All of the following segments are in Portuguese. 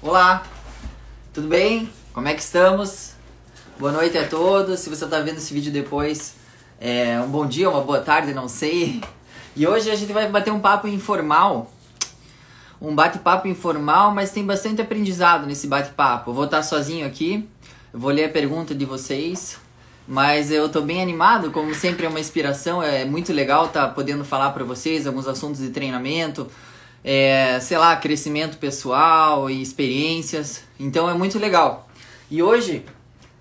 Olá, tudo bem? Como é que estamos? Boa noite a todos. Se você está vendo esse vídeo depois, é um bom dia, uma boa tarde, não sei. E hoje a gente vai bater um papo informal. Um bate-papo informal, mas tem bastante aprendizado nesse bate-papo. Vou estar sozinho aqui, vou ler a pergunta de vocês, mas eu tô bem animado, como sempre é uma inspiração, é muito legal estar tá podendo falar para vocês alguns assuntos de treinamento, é, sei lá, crescimento pessoal e experiências. Então é muito legal. E hoje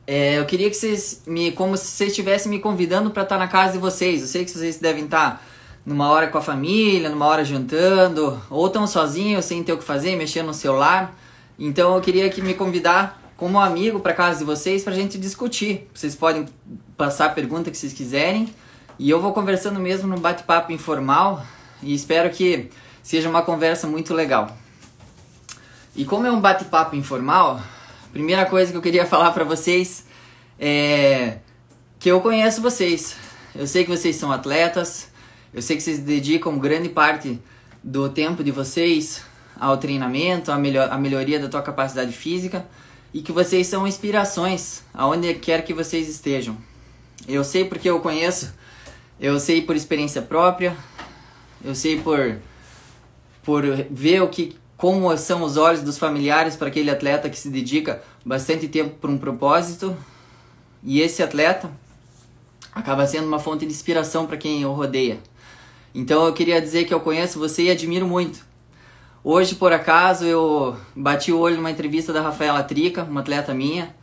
é, eu queria que vocês me, como se vocês estivessem me convidando para estar na casa de vocês. Eu sei que vocês devem estar numa hora com a família, numa hora jantando, ou tão sozinhos, sem ter o que fazer, mexendo no celular. Então eu queria que me convidar como amigo para casa de vocês para a gente discutir. Vocês podem passar a pergunta que vocês quiserem e eu vou conversando mesmo no bate-papo informal e espero que seja uma conversa muito legal. E como é um bate-papo informal, primeira coisa que eu queria falar para vocês é que eu conheço vocês. Eu sei que vocês são atletas, eu sei que vocês dedicam grande parte do tempo de vocês ao treinamento, à, melhor, à melhoria da tua capacidade física e que vocês são inspirações aonde quer que vocês estejam. Eu sei porque eu conheço, eu sei por experiência própria, eu sei por por ver o que como são os olhos dos familiares para aquele atleta que se dedica bastante tempo para um propósito. E esse atleta acaba sendo uma fonte de inspiração para quem o rodeia. Então eu queria dizer que eu conheço você e admiro muito. Hoje, por acaso, eu bati o olho numa entrevista da Rafaela Trica, uma atleta minha,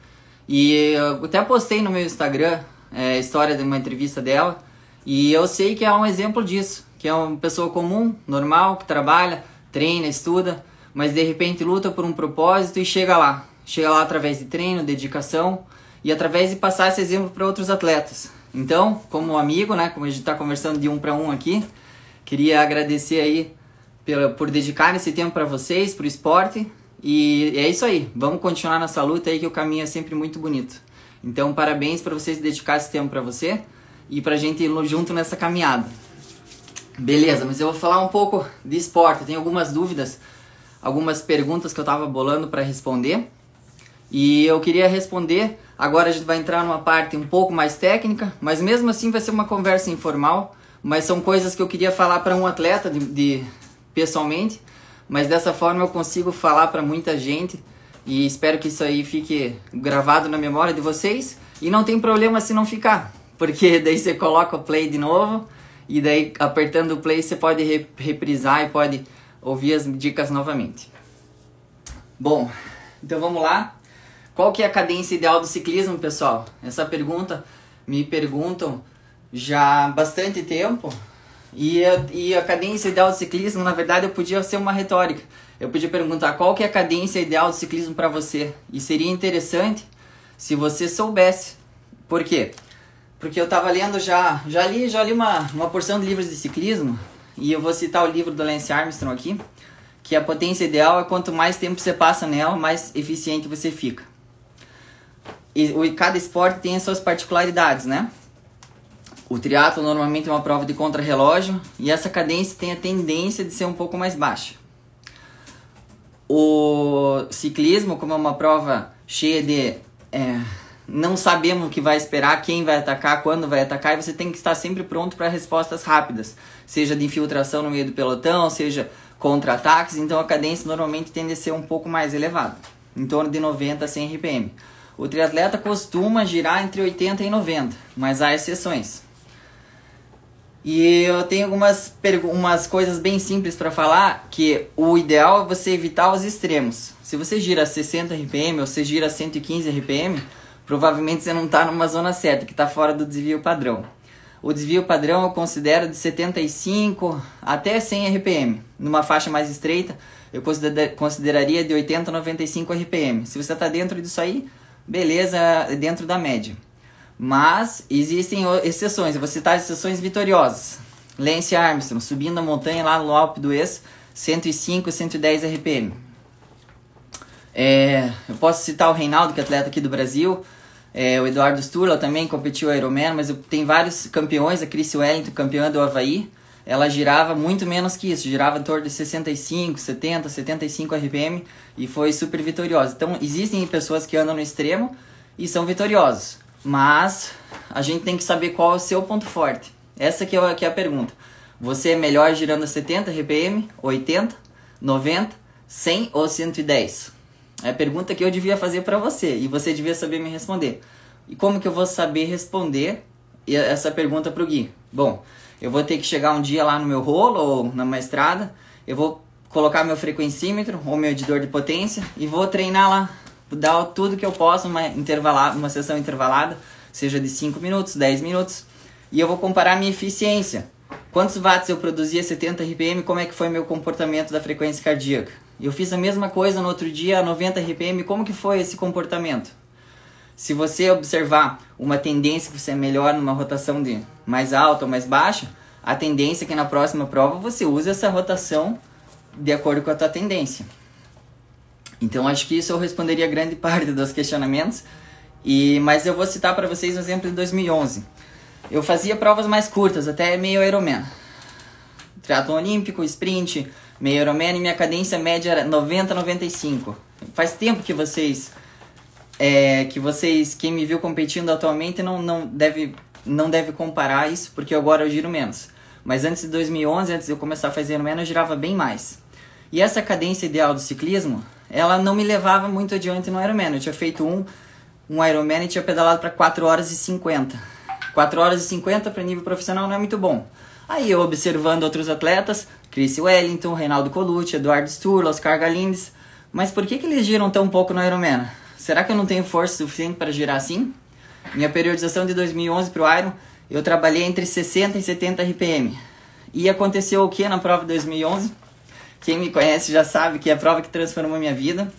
e eu até postei no meu Instagram é, a história de uma entrevista dela, e eu sei que é um exemplo disso que é uma pessoa comum, normal, que trabalha, treina, estuda, mas de repente luta por um propósito e chega lá. Chega lá através de treino, dedicação e através de passar esse exemplo para outros atletas. Então, como amigo, né, como a gente está conversando de um para um aqui, queria agradecer aí pela, por dedicar esse tempo para vocês, para o esporte. E é isso aí, vamos continuar nessa luta aí que o caminho é sempre muito bonito. Então, parabéns para vocês dedicar esse tempo para você e para a gente ir junto nessa caminhada. Beleza, mas eu vou falar um pouco de esporte. Eu tenho algumas dúvidas, algumas perguntas que eu estava bolando para responder. E eu queria responder. Agora a gente vai entrar numa parte um pouco mais técnica, mas mesmo assim vai ser uma conversa informal. Mas são coisas que eu queria falar para um atleta de, de, pessoalmente. Mas dessa forma eu consigo falar para muita gente e espero que isso aí fique gravado na memória de vocês. E não tem problema se não ficar, porque daí você coloca o play de novo e daí apertando o play você pode reprisar e pode ouvir as dicas novamente. Bom, então vamos lá. Qual que é a cadência ideal do ciclismo, pessoal? Essa pergunta me perguntam já há bastante tempo. E a, e a cadência ideal do ciclismo, na verdade, eu podia ser uma retórica. Eu podia perguntar qual que é a cadência ideal do ciclismo para você. E seria interessante se você soubesse. Por quê? Porque eu estava lendo já, já li, já li uma, uma porção de livros de ciclismo, e eu vou citar o livro do Lance Armstrong aqui, que a potência ideal é quanto mais tempo você passa nela, mais eficiente você fica. E o, cada esporte tem as suas particularidades, né? O triatlo normalmente é uma prova de contrarrelógio e essa cadência tem a tendência de ser um pouco mais baixa. O ciclismo, como é uma prova cheia de é, não sabemos o que vai esperar, quem vai atacar, quando vai atacar, e você tem que estar sempre pronto para respostas rápidas, seja de infiltração no meio do pelotão, seja contra-ataques, então a cadência normalmente tende a ser um pouco mais elevada, em torno de 90 a 100 RPM. O triatleta costuma girar entre 80 e 90, mas há exceções. E eu tenho algumas umas coisas bem simples para falar, que o ideal é você evitar os extremos. Se você gira 60 RPM ou você gira 115 RPM, provavelmente você não está numa zona certa, que está fora do desvio padrão. O desvio padrão eu considero de 75 até 100 RPM. Numa faixa mais estreita, eu consideraria de 80 a 95 RPM. Se você está dentro disso aí, beleza, é dentro da média. Mas existem exceções, eu vou citar exceções vitoriosas. Lance Armstrong, subindo a montanha lá no Alpe do Ex, 105, 110 RPM. É, eu posso citar o Reinaldo, que é atleta aqui do Brasil, é, o Eduardo Sturla também competiu Ironman, mas tem vários campeões, a Chris Wellington, campeã do Havaí, ela girava muito menos que isso, girava em torno de 65, 70, 75 RPM e foi super vitoriosa. Então, existem pessoas que andam no extremo e são vitoriosos, mas a gente tem que saber qual é o seu ponto forte. Essa que é, é a pergunta. Você é melhor girando a 70 RPM, 80, 90, 100 ou 110? É a pergunta que eu devia fazer para você e você devia saber me responder. E como que eu vou saber responder essa pergunta pro Gui? Bom, eu vou ter que chegar um dia lá no meu rolo ou numa estrada, eu vou colocar meu frequencímetro ou meu medidor de potência e vou treinar lá, dar tudo que eu posso, uma, intervalada, uma sessão intervalada, seja de 5 minutos, 10 minutos, e eu vou comparar minha eficiência. Quantos watts eu produzia 70 RPM, como é que foi meu comportamento da frequência cardíaca? Eu fiz a mesma coisa no outro dia, a 90 RPM, como que foi esse comportamento? Se você observar uma tendência que você é melhor numa rotação de mais alta ou mais baixa, a tendência é que na próxima prova você use essa rotação de acordo com a tua tendência. Então acho que isso eu responderia grande parte dos questionamentos. E mas eu vou citar para vocês um exemplo de 2011. Eu fazia provas mais curtas, até meio Ironman. Triatlo olímpico, sprint, meio Ironman e minha cadência média era 90 95. Faz tempo que vocês é, que vocês, quem me viu competindo atualmente, não, não, deve, não deve comparar isso, porque agora eu giro menos. Mas antes de 2011, antes de eu começar a fazer menos, eu girava bem mais. E essa cadência ideal do ciclismo, ela não me levava muito adiante no Ironman. Eu tinha feito um, um Ironman e tinha pedalado para 4 horas e 50. 4 horas e 50 para nível profissional não é muito bom. Aí eu observando outros atletas, Chris Wellington, Reinaldo Colucci, Eduardo Sturla, Oscar Galindes, mas por que, que eles giram tão pouco no Ironman? será que eu não tenho força suficiente para girar assim? Minha periodização de 2011 para o Iron, eu trabalhei entre 60 e 70 RPM. E aconteceu o que na prova de 2011? Quem me conhece já sabe que é a prova que transformou minha vida.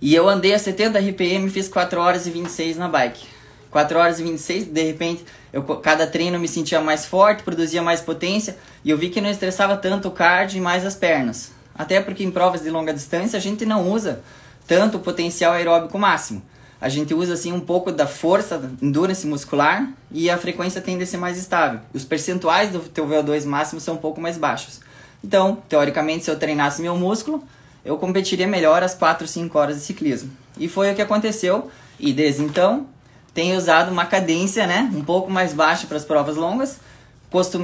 E eu andei a 70 RPM e fiz 4 horas e 26 na bike. 4 horas e 26, de repente, eu, cada treino me sentia mais forte, produzia mais potência e eu vi que não estressava tanto o cardio e mais as pernas. Até porque em provas de longa distância a gente não usa tanto o potencial aeróbico máximo. A gente usa assim um pouco da força, da endurance muscular e a frequência tende a ser mais estável. Os percentuais do teu VO2 máximo são um pouco mais baixos. Então, teoricamente, se eu treinasse meu músculo, eu competiria melhor as 4, 5 horas de ciclismo. E foi o que aconteceu. E desde então, tenho usado uma cadência né, um pouco mais baixa para as provas longas.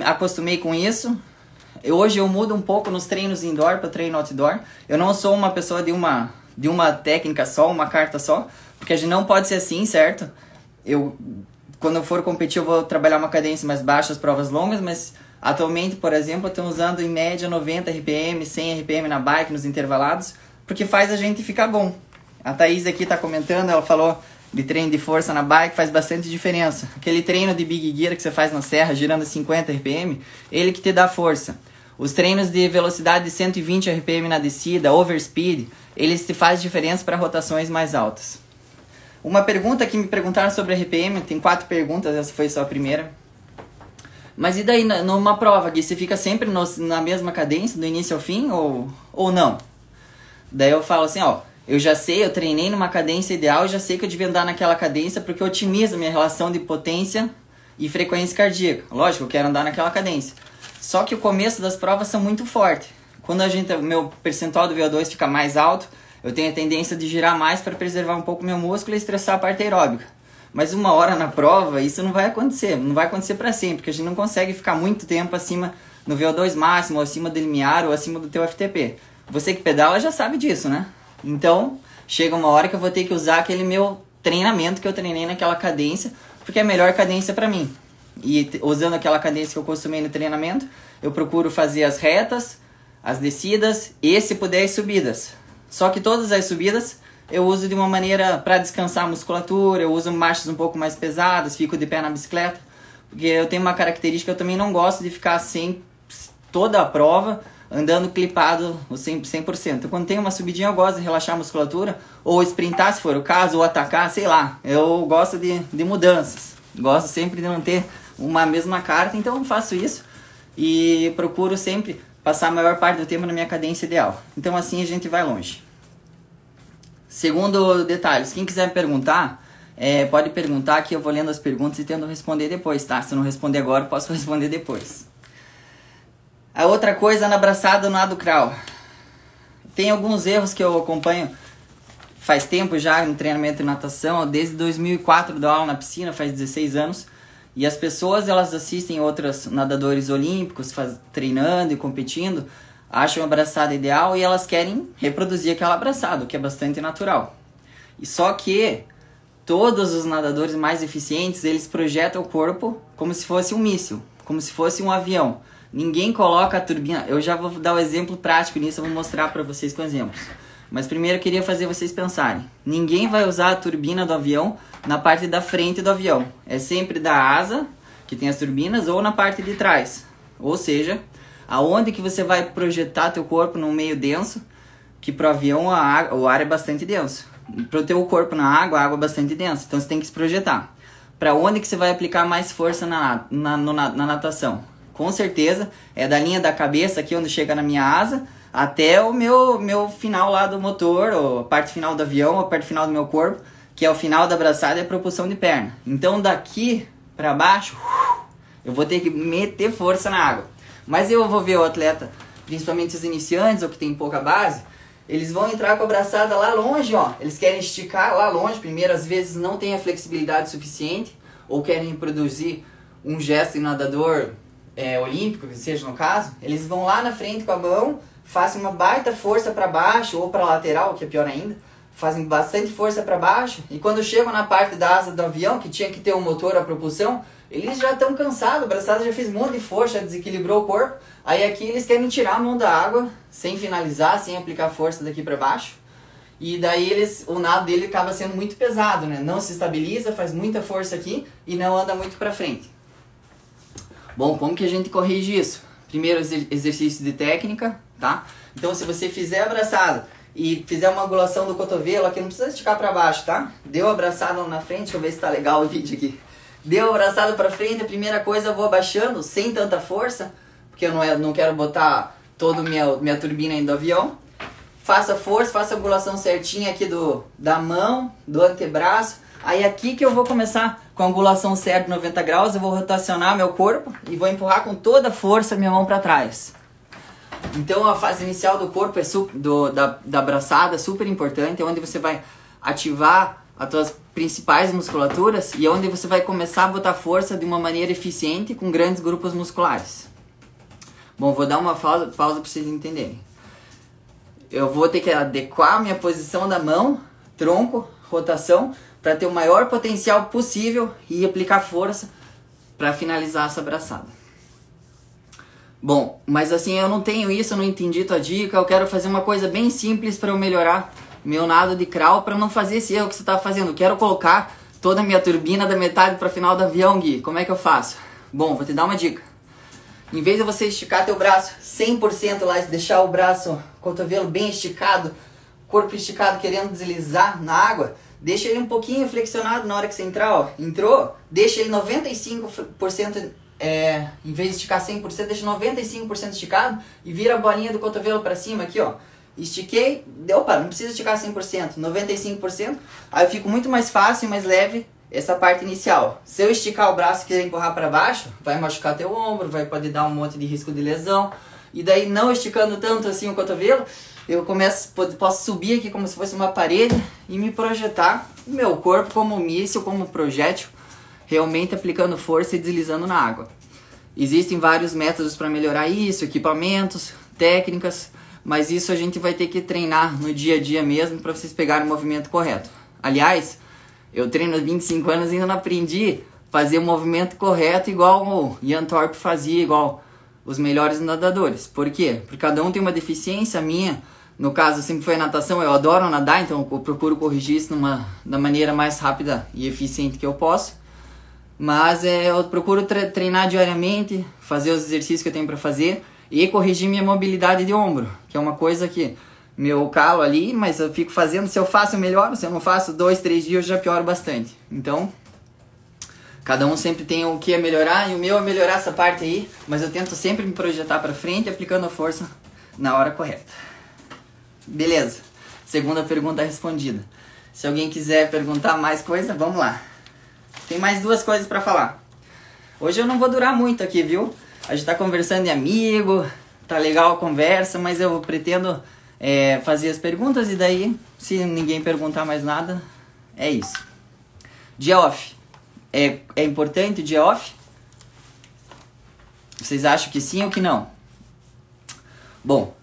acostumei com isso. Hoje eu mudo um pouco nos treinos indoor para treino outdoor. Eu não sou uma pessoa de uma de uma técnica só, uma carta só, porque a gente não pode ser assim, certo? Eu, quando eu for competir, eu vou trabalhar uma cadência mais baixa, as provas longas, mas atualmente, por exemplo, eu estou usando em média 90 RPM, 100 RPM na bike, nos intervalados, porque faz a gente ficar bom. A Thaís aqui está comentando, ela falou de treino de força na bike faz bastante diferença. Aquele treino de big gear que você faz na serra, girando 50 RPM, ele que te dá força. Os treinos de velocidade de 120 RPM na descida, overspeed, eles te fazem diferença para rotações mais altas. Uma pergunta que me perguntaram sobre RPM, tem quatro perguntas, essa foi só a primeira. Mas e daí, numa prova, Gui, você fica sempre no, na mesma cadência, do início ao fim, ou, ou não? Daí eu falo assim, ó, eu já sei, eu treinei numa cadência ideal, já sei que eu devia andar naquela cadência porque otimiza minha relação de potência e frequência cardíaca. Lógico, eu quero andar naquela cadência. Só que o começo das provas são muito forte. Quando a gente, meu percentual do VO2 fica mais alto, eu tenho a tendência de girar mais para preservar um pouco meu músculo e estressar a parte aeróbica. Mas uma hora na prova, isso não vai acontecer. Não vai acontecer para sempre, porque a gente não consegue ficar muito tempo acima no VO2 máximo, ou acima do limiar, ou acima do teu FTP. Você que pedala já sabe disso, né? Então, chega uma hora que eu vou ter que usar aquele meu treinamento que eu treinei naquela cadência, porque é a melhor cadência para mim. E usando aquela cadência que eu costumei no treinamento, eu procuro fazer as retas, as descidas e, se puder, as subidas. Só que todas as subidas eu uso de uma maneira para descansar a musculatura, eu uso marchas um pouco mais pesadas, fico de pé na bicicleta, porque eu tenho uma característica, eu também não gosto de ficar sem toda a prova andando clipado 100%. 100%. Então, quando tem uma subidinha, eu gosto de relaxar a musculatura, ou sprintar se for o caso, ou atacar, sei lá. Eu gosto de, de mudanças. Gosto sempre de não ter uma mesma carta, então faço isso e procuro sempre passar a maior parte do tempo na minha cadência ideal. Então assim a gente vai longe. Segundo detalhes, quem quiser perguntar, é, pode perguntar que eu vou lendo as perguntas e tento responder depois, tá? Se eu não responder agora, posso responder depois. A outra coisa na abraçada no nado crawl. Tem alguns erros que eu acompanho faz tempo já no treinamento de natação, desde 2004 dou aula na piscina, faz 16 anos. E as pessoas elas assistem outros nadadores olímpicos faz, treinando e competindo, acham a abraçada ideal e elas querem reproduzir aquela abraçada, o que é bastante natural. E só que todos os nadadores mais eficientes, eles projetam o corpo como se fosse um míssil, como se fosse um avião. Ninguém coloca a turbina. Eu já vou dar um exemplo prático nisso, eu vou mostrar para vocês com exemplos. Mas primeiro eu queria fazer vocês pensarem. Ninguém vai usar a turbina do avião na parte da frente do avião. É sempre da asa, que tem as turbinas, ou na parte de trás. Ou seja, aonde que você vai projetar teu corpo num meio denso, que pro avião a, o ar é bastante denso. Pro teu corpo na água, a água é bastante densa. Então você tem que se projetar. Para onde que você vai aplicar mais força na, na, na, na natação? Com certeza é da linha da cabeça aqui onde chega na minha asa até o meu, meu final lá do motor, ou a parte final do avião, a parte final do meu corpo, que é o final da abraçada e a propulsão de perna. Então daqui para baixo, eu vou ter que meter força na água. Mas eu vou ver o atleta, principalmente os iniciantes ou que tem pouca base, eles vão entrar com a abraçada lá longe, ó. Eles querem esticar lá longe, primeiro às vezes não tem a flexibilidade suficiente ou querem produzir um gesto de nadador é, olímpico, que seja no caso, eles vão lá na frente com a mão fazem uma baita força para baixo ou para lateral, que é pior ainda, fazem bastante força para baixo e quando chegam na parte da asa do avião, que tinha que ter um motor a propulsão, eles já estão cansados, o braçado já fez um monte de força, desequilibrou o corpo. Aí aqui eles querem tirar a mão da água sem finalizar, sem aplicar força daqui para baixo. E daí eles, o nado dele acaba sendo muito pesado, né? Não se estabiliza, faz muita força aqui e não anda muito para frente. Bom, como que a gente corrige isso? Primeiro exercício de técnica, tá? Então se você fizer abraçado e fizer uma angulação do cotovelo, aqui não precisa esticar para baixo, tá? Deu abraçado na frente, deixa eu ver se tá legal o vídeo aqui. Deu abraçado para frente, a primeira coisa eu vou abaixando sem tanta força, porque eu não, é, não quero botar toda a minha, minha turbina aí do avião. Faça força, faça a angulação certinha aqui do, da mão, do antebraço. Aí aqui que eu vou começar com a angulação certa de 90 graus, eu vou rotacionar meu corpo e vou empurrar com toda a força minha mão para trás. Então a fase inicial do corpo é do, da, da abraçada super importante, é onde você vai ativar as tuas principais musculaturas e é onde você vai começar a botar força de uma maneira eficiente com grandes grupos musculares. Bom, vou dar uma pausa, pausa para vocês entenderem. Eu vou ter que adequar minha posição da mão, tronco, rotação, para ter o maior potencial possível e aplicar força para finalizar essa abraçada. Bom, mas assim, eu não tenho isso, eu não entendi tua dica, eu quero fazer uma coisa bem simples para eu melhorar meu nado de crawl para não fazer esse erro que você está fazendo. Eu quero colocar toda a minha turbina da metade para final do avião, Gui. Como é que eu faço? Bom, vou te dar uma dica. Em vez de você esticar teu braço 100% lá, deixar o braço, cotovelo bem esticado, corpo esticado querendo deslizar na água, deixa ele um pouquinho flexionado na hora que você entrar, ó. Entrou, deixa ele 95% é, em vez de esticar 100%, deixa 95% esticado e vira a bolinha do cotovelo para cima aqui, ó. Estiquei, deu para, não precisa esticar 100%, 95%. Aí eu fico muito mais fácil e mais leve essa parte inicial. Se eu esticar o braço e quiser empurrar para baixo, vai machucar teu ombro, vai poder dar um monte de risco de lesão. E daí não esticando tanto assim o cotovelo, eu começo, posso subir aqui como se fosse uma parede e me projetar meu corpo como míssil, como projétil realmente aplicando força e deslizando na água. Existem vários métodos para melhorar isso, equipamentos, técnicas, mas isso a gente vai ter que treinar no dia a dia mesmo para vocês pegarem o movimento correto. Aliás, eu treino há 25 anos e ainda não aprendi a fazer o movimento correto igual o Ian Thorpe fazia, igual os melhores nadadores. Por quê? Porque cada um tem uma deficiência minha. No caso, sempre foi a natação, eu adoro nadar, então eu procuro corrigir isso numa, da maneira mais rápida e eficiente que eu posso. Mas é, eu procuro treinar diariamente, fazer os exercícios que eu tenho para fazer e corrigir minha mobilidade de ombro, que é uma coisa que meu calo ali, mas eu fico fazendo. Se eu faço, melhor. Se eu não faço, dois, três dias eu já pioro bastante. Então, cada um sempre tem o que é melhorar e o meu é melhorar essa parte aí, mas eu tento sempre me projetar para frente, aplicando a força na hora correta. Beleza. Segunda pergunta respondida. Se alguém quiser perguntar mais coisa, vamos lá. Tem mais duas coisas para falar. Hoje eu não vou durar muito aqui, viu? A gente tá conversando de amigo, tá legal a conversa, mas eu pretendo é, fazer as perguntas e daí, se ninguém perguntar mais nada, é isso. Dia off. É, é importante o dia off? Vocês acham que sim ou que não? Bom,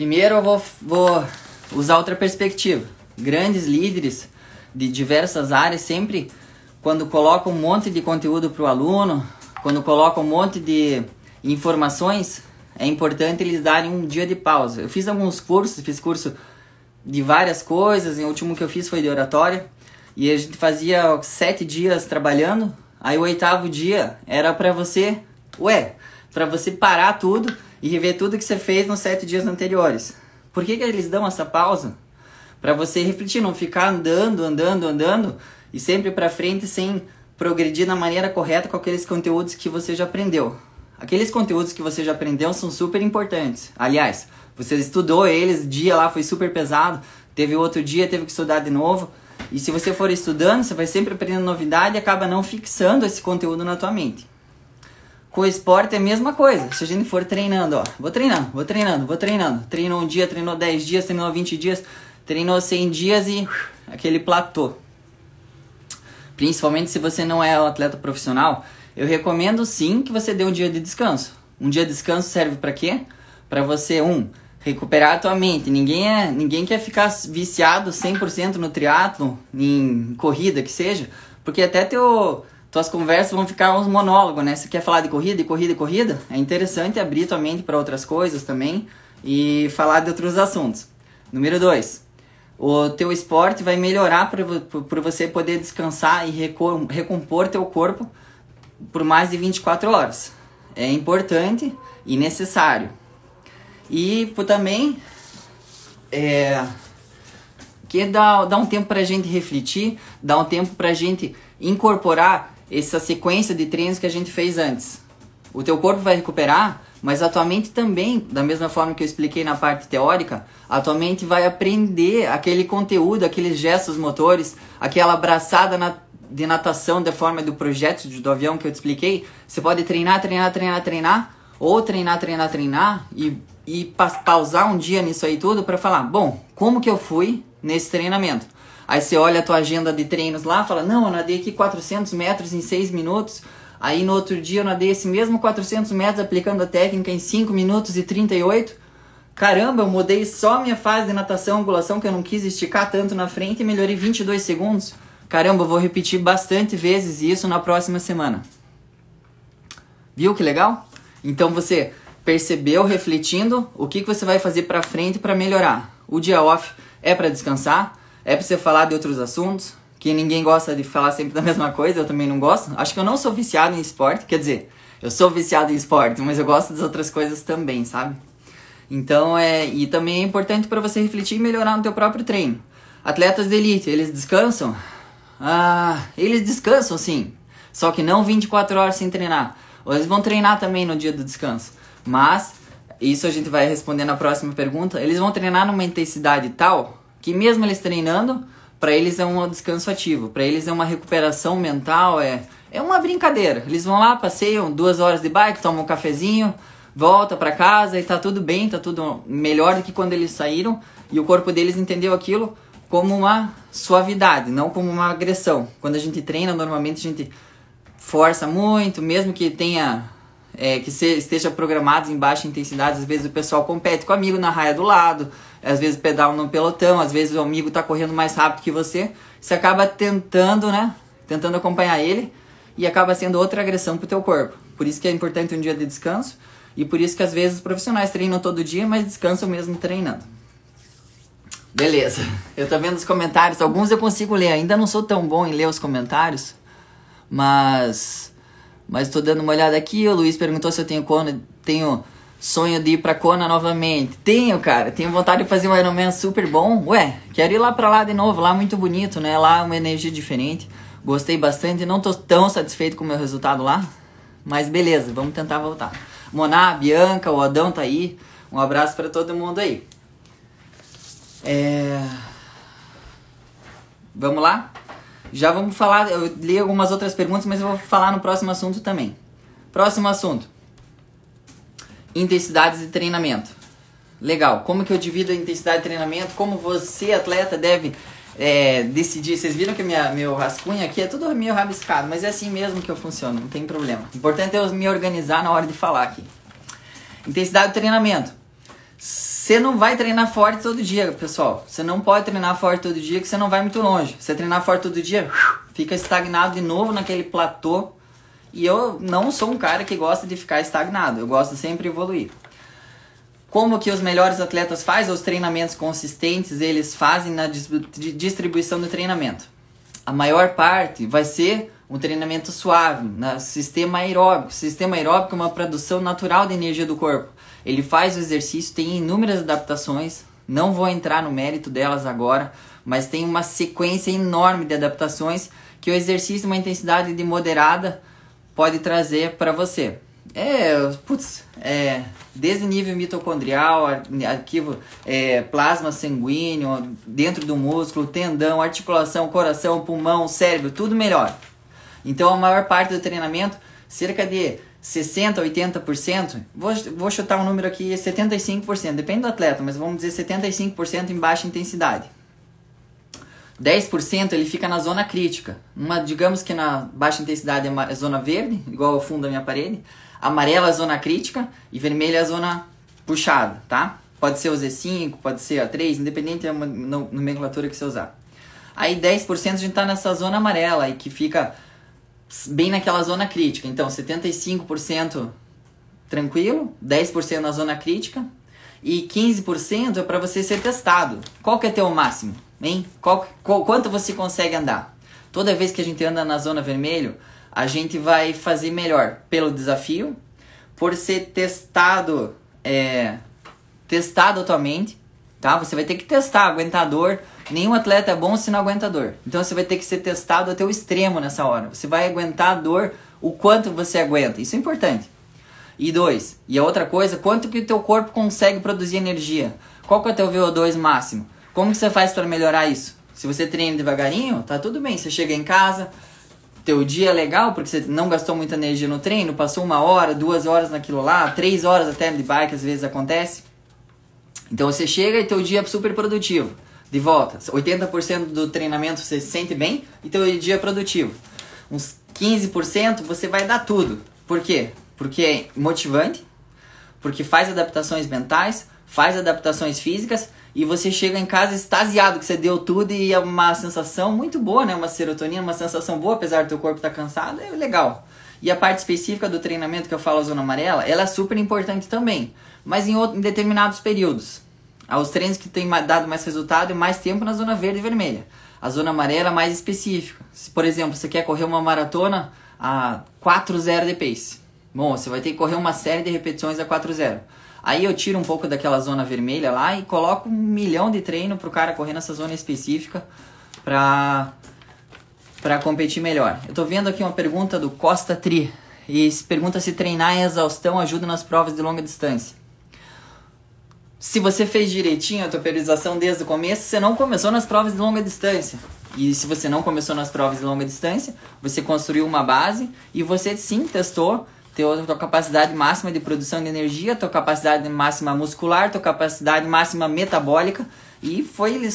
primeiro eu vou, vou usar outra perspectiva. Grandes líderes de diversas áreas sempre, quando colocam um monte de conteúdo para o aluno, quando colocam um monte de informações, é importante eles darem um dia de pausa. Eu fiz alguns cursos, fiz curso de várias coisas, o último que eu fiz foi de oratória, e a gente fazia sete dias trabalhando, aí o oitavo dia era para você, ué, para você parar tudo e rever tudo que você fez nos sete dias anteriores. Por que, que eles dão essa pausa? Para você refletir, não ficar andando, andando, andando e sempre para frente sem progredir da maneira correta com aqueles conteúdos que você já aprendeu. Aqueles conteúdos que você já aprendeu são super importantes. Aliás, você estudou eles, dia lá foi super pesado, teve outro dia, teve que estudar de novo. E se você for estudando, você vai sempre aprendendo novidade e acaba não fixando esse conteúdo na tua mente. Com esporte é a mesma coisa. Se a gente for treinando, ó, vou treinando, vou treinando, vou treinando. Treinou um dia, treinou 10 dias, treinou 20 dias, treinou 100 dias e aquele platô. Principalmente se você não é um atleta profissional, eu recomendo sim que você dê um dia de descanso. Um dia de descanso serve para quê? Para você um recuperar a tua mente. Ninguém é, ninguém quer ficar viciado 100% no triatlo, em corrida que seja, porque até teu tuas conversas vão ficar uns monólogos, né? Você quer falar de corrida, e corrida, e corrida? É interessante abrir tua mente para outras coisas também e falar de outros assuntos. Número 2. O teu esporte vai melhorar para você poder descansar e recompor teu corpo por mais de 24 horas. É importante e necessário. E por também é, que dá, dá um tempo para a gente refletir, dá um tempo para a gente incorporar essa sequência de treinos que a gente fez antes. O teu corpo vai recuperar, mas a tua mente também, da mesma forma que eu expliquei na parte teórica, a tua mente vai aprender aquele conteúdo, aqueles gestos motores, aquela abraçada na, de natação da forma do projeto do avião que eu te expliquei. Você pode treinar, treinar, treinar, treinar, ou treinar, treinar, treinar e, e pausar um dia nisso aí tudo para falar, bom, como que eu fui nesse treinamento? Aí você olha a tua agenda de treinos lá, fala: "Não, eu nadei aqui 400 metros em 6 minutos". Aí no outro dia eu nadei esse mesmo 400 metros aplicando a técnica em 5 minutos e 38. Caramba, eu mudei só minha fase de natação angulação que eu não quis esticar tanto na frente e melhorei 22 segundos. Caramba, eu vou repetir bastante vezes isso na próxima semana. Viu que legal? Então você percebeu refletindo o que, que você vai fazer para frente para melhorar. O dia off é para descansar, é pra você falar de outros assuntos, que ninguém gosta de falar sempre da mesma coisa, eu também não gosto. Acho que eu não sou viciado em esporte, quer dizer, eu sou viciado em esporte, mas eu gosto das outras coisas também, sabe? Então é. E também é importante para você refletir e melhorar no teu próprio treino. Atletas de elite, eles descansam? Ah, eles descansam sim. Só que não 24 horas sem treinar. Ou eles vão treinar também no dia do descanso. Mas, isso a gente vai responder na próxima pergunta. Eles vão treinar numa intensidade tal que mesmo eles treinando, para eles é um descanso ativo, para eles é uma recuperação mental, é, é uma brincadeira. Eles vão lá, passeiam duas horas de bike, tomam um cafezinho, volta para casa e tá tudo bem, tá tudo melhor do que quando eles saíram e o corpo deles entendeu aquilo como uma suavidade, não como uma agressão. Quando a gente treina, normalmente a gente força muito, mesmo que tenha é, que se, esteja programado em baixa intensidade, às vezes o pessoal compete com o amigo na raia do lado, às vezes pedala no pelotão, às vezes o amigo está correndo mais rápido que você, você acaba tentando, né? Tentando acompanhar ele e acaba sendo outra agressão pro teu corpo. Por isso que é importante um dia de descanso e por isso que às vezes os profissionais treinam todo dia, mas descansam mesmo treinando. Beleza. Eu tô vendo os comentários, alguns eu consigo ler, ainda não sou tão bom em ler os comentários, mas mas tô dando uma olhada aqui, o Luiz perguntou se eu tenho Kona, tenho sonho de ir pra Kona novamente. Tenho, cara. Tenho vontade de fazer um Ironman super bom. Ué, quero ir lá pra lá de novo. Lá é muito bonito, né? Lá é uma energia diferente. Gostei bastante. Não tô tão satisfeito com o meu resultado lá. Mas beleza, vamos tentar voltar. Moná, Bianca, o Adão tá aí. Um abraço para todo mundo aí. É... Vamos lá? Já vamos falar. Eu li algumas outras perguntas, mas eu vou falar no próximo assunto também. Próximo assunto. Intensidades de treinamento. Legal, como que eu divido a intensidade de treinamento? Como você, atleta, deve é, decidir. Vocês viram que minha, meu rascunho aqui é tudo meio rabiscado, mas é assim mesmo que eu funciono, não tem problema. O importante é eu me organizar na hora de falar aqui. Intensidade de treinamento. Você não vai treinar forte todo dia, pessoal. Você não pode treinar forte todo dia que você não vai muito longe. Você treinar forte todo dia, fica estagnado de novo naquele platô. E eu não sou um cara que gosta de ficar estagnado. Eu gosto sempre de evoluir. Como que os melhores atletas fazem os treinamentos consistentes, eles fazem na distribuição do treinamento. A maior parte vai ser um treinamento suave, no sistema aeróbico. Sistema aeróbico é uma produção natural de energia do corpo. Ele faz o exercício, tem inúmeras adaptações, não vou entrar no mérito delas agora, mas tem uma sequência enorme de adaptações que o exercício, uma intensidade de moderada, pode trazer para você. É, putz, é, desde nível mitocondrial, arquivo, é, plasma sanguíneo, dentro do músculo, tendão, articulação, coração, pulmão, cérebro, tudo melhor. Então a maior parte do treinamento, cerca de 60, 80%, vou, vou chutar um número aqui, 75%, depende do atleta, mas vamos dizer 75% em baixa intensidade. 10% ele fica na zona crítica. Uma, digamos que na baixa intensidade é a zona verde, igual ao fundo da minha parede. Amarela é zona crítica e vermelha é zona puxada, tá? Pode ser o Z5, pode ser a 3, independente da nomenclatura que você usar. Aí 10% a gente tá nessa zona amarela e que fica bem naquela zona crítica. Então, 75% tranquilo, 10% na zona crítica e 15% é para você ser testado. Qual que é teu máximo? Hein? Qual, qual, quanto você consegue andar? Toda vez que a gente anda na zona vermelho, a gente vai fazer melhor pelo desafio, por ser testado, é, testado atualmente, tá? Você vai ter que testar, aguentar dor. Nenhum atleta é bom se não aguenta dor. Então você vai ter que ser testado até o extremo nessa hora. Você vai aguentar a dor o quanto você aguenta. Isso é importante. E dois, e a outra coisa, quanto que o teu corpo consegue produzir energia? Qual que é o teu VO2 máximo? Como que você faz para melhorar isso? Se você treina devagarinho, tá tudo bem. Você chega em casa, teu dia é legal porque você não gastou muita energia no treino, passou uma hora, duas horas naquilo lá, três horas até de bike às vezes acontece. Então você chega e teu dia é super produtivo. De volta, 80% do treinamento você se sente bem e teu dia é produtivo. Uns 15% você vai dar tudo. Por quê? Porque é motivante, porque faz adaptações mentais, faz adaptações físicas e você chega em casa extasiado que você deu tudo e é uma sensação muito boa, né? Uma serotonina, uma sensação boa, apesar do teu corpo estar tá cansado, é legal. E a parte específica do treinamento que eu falo a zona amarela, ela é super importante também, mas em, outro, em determinados períodos. Os treinos que têm dado mais resultado e mais tempo na zona verde e vermelha. A zona amarela é mais específica. Se, por exemplo, você quer correr uma maratona a 4.0 de pace. Bom, você vai ter que correr uma série de repetições a 4.0. Aí eu tiro um pouco daquela zona vermelha lá e coloco um milhão de treino pro cara correr nessa zona específica pra, pra competir melhor. Eu tô vendo aqui uma pergunta do Costa Tri. E pergunta se treinar em exaustão ajuda nas provas de longa distância. Se você fez direitinho a tua periodização desde o começo, você não começou nas provas de longa distância. E se você não começou nas provas de longa distância, você construiu uma base e você sim testou teu, tua capacidade máxima de produção de energia, tua capacidade máxima muscular, tua capacidade máxima metabólica e foi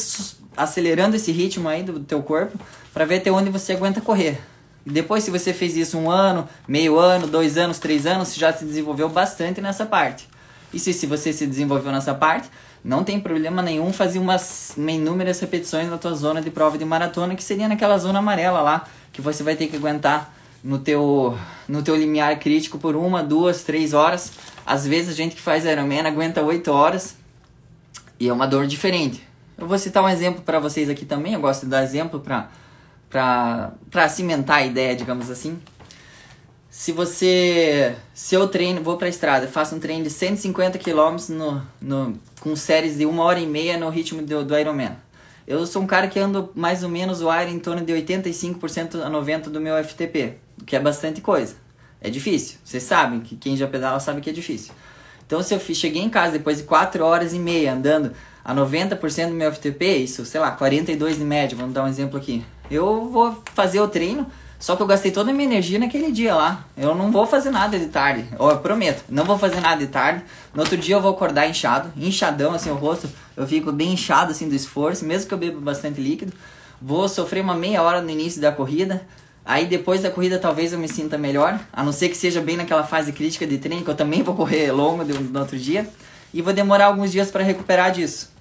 acelerando esse ritmo aí do teu corpo para ver até onde você aguenta correr. Depois, se você fez isso um ano, meio ano, dois anos, três anos, você já se desenvolveu bastante nessa parte. E se, se você se desenvolveu nessa parte, não tem problema nenhum fazer umas inúmeras repetições na tua zona de prova de maratona, que seria naquela zona amarela lá, que você vai ter que aguentar no teu, no teu limiar crítico por uma, duas, três horas. Às vezes a gente que faz Ironman aguenta oito horas e é uma dor diferente. Eu vou citar um exemplo para vocês aqui também, eu gosto de dar exemplo para para cimentar a ideia, digamos assim. Se você, se eu treino, vou para a estrada, faço um treino de 150 km no, no, com séries de uma hora e meia no ritmo do, do Ironman. Eu sou um cara que ando mais ou menos o ar em torno de 85% a 90% do meu FTP que é bastante coisa. É difícil. Vocês sabem que quem já pedala sabe que é difícil. Então, se eu cheguei em casa depois de 4 horas e meia andando a 90% do meu FTP, isso, sei lá, 42 de média, vamos dar um exemplo aqui. Eu vou fazer o treino Só que eu gastei toda a minha energia naquele dia lá. Eu não vou fazer nada de tarde. Eu prometo, não vou fazer nada de tarde. No outro dia eu vou acordar inchado, inchadão assim o rosto. Eu fico bem inchado assim do esforço, mesmo que eu beba bastante líquido. Vou sofrer uma meia hora no início da corrida. Aí depois da corrida talvez eu me sinta melhor, a não ser que seja bem naquela fase crítica de treino, que eu também vou correr longo no outro dia. E vou demorar alguns dias para recuperar disso.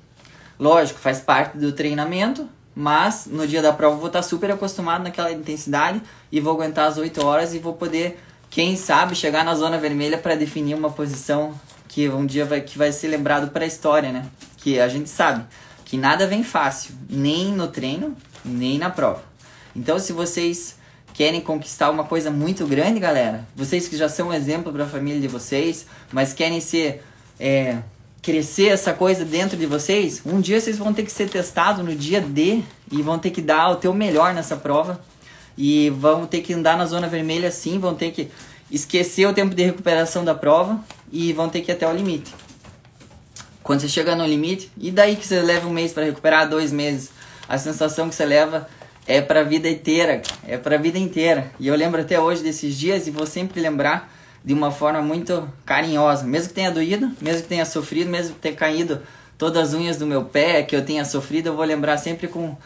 Lógico, faz parte do treinamento, mas no dia da prova vou estar super acostumado naquela intensidade e vou aguentar as 8 horas e vou poder, quem sabe, chegar na zona vermelha para definir uma posição que um dia vai, que vai ser lembrado para a história, né? Que a gente sabe que nada vem fácil, nem no treino, nem na prova. Então, se vocês querem conquistar uma coisa muito grande, galera, vocês que já são um exemplo para a família de vocês, mas querem ser é, crescer essa coisa dentro de vocês, um dia vocês vão ter que ser testados no dia D e vão ter que dar o teu melhor nessa prova. E vão ter que andar na zona vermelha sim, vão ter que esquecer o tempo de recuperação da prova e vão ter que ir até o limite. Quando você chega no limite, e daí que você leva um mês para recuperar, dois meses, a sensação que você leva é para a vida inteira, é para a vida inteira. E eu lembro até hoje desses dias e vou sempre lembrar de uma forma muito carinhosa. Mesmo que tenha doído, mesmo que tenha sofrido, mesmo que tenha caído todas as unhas do meu pé, que eu tenha sofrido, eu vou lembrar sempre com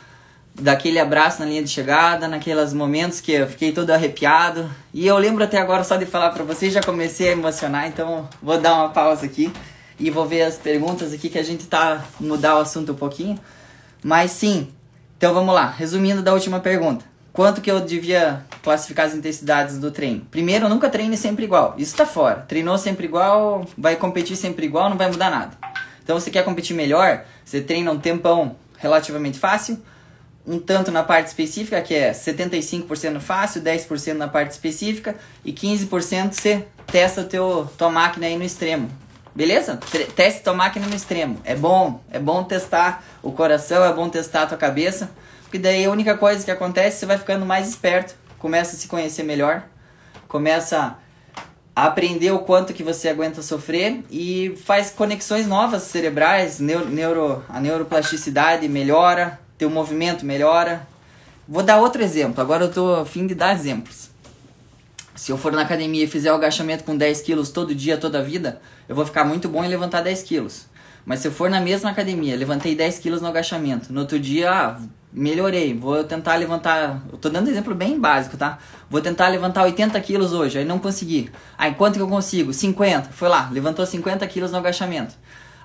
daquele abraço na linha de chegada, naqueles momentos que eu fiquei todo arrepiado. E eu lembro até agora só de falar para vocês, já comecei a emocionar, então vou dar uma pausa aqui e vou ver as perguntas aqui que a gente tá mudar o assunto um pouquinho. Mas sim. Então vamos lá, resumindo da última pergunta. Quanto que eu devia classificar as intensidades do treino? Primeiro, nunca treine sempre igual. Isso tá fora. Treinou sempre igual, vai competir sempre igual, não vai mudar nada. Então, você quer competir melhor? Você treina um tempão relativamente fácil, um tanto na parte específica, que é 75% fácil, 10% na parte específica e 15% você testa teu, tua máquina aí no extremo. Beleza? Teste tua máquina no extremo. É bom, é bom testar o coração, é bom testar a tua cabeça. Porque daí a única coisa que acontece, você vai ficando mais esperto, começa a se conhecer melhor, começa a aprender o quanto que você aguenta sofrer e faz conexões novas cerebrais, neuro, a neuroplasticidade melhora, teu movimento melhora. Vou dar outro exemplo, agora eu tô a fim de dar exemplos. Se eu for na academia e fizer o agachamento com 10 quilos todo dia, toda a vida, eu vou ficar muito bom em levantar 10 quilos. Mas se eu for na mesma academia, levantei 10 quilos no agachamento, no outro dia, ah, melhorei, vou tentar levantar, eu tô dando exemplo bem básico, tá? Vou tentar levantar 80 quilos hoje, aí não consegui. Aí quanto que eu consigo? 50, foi lá, levantou 50 quilos no agachamento.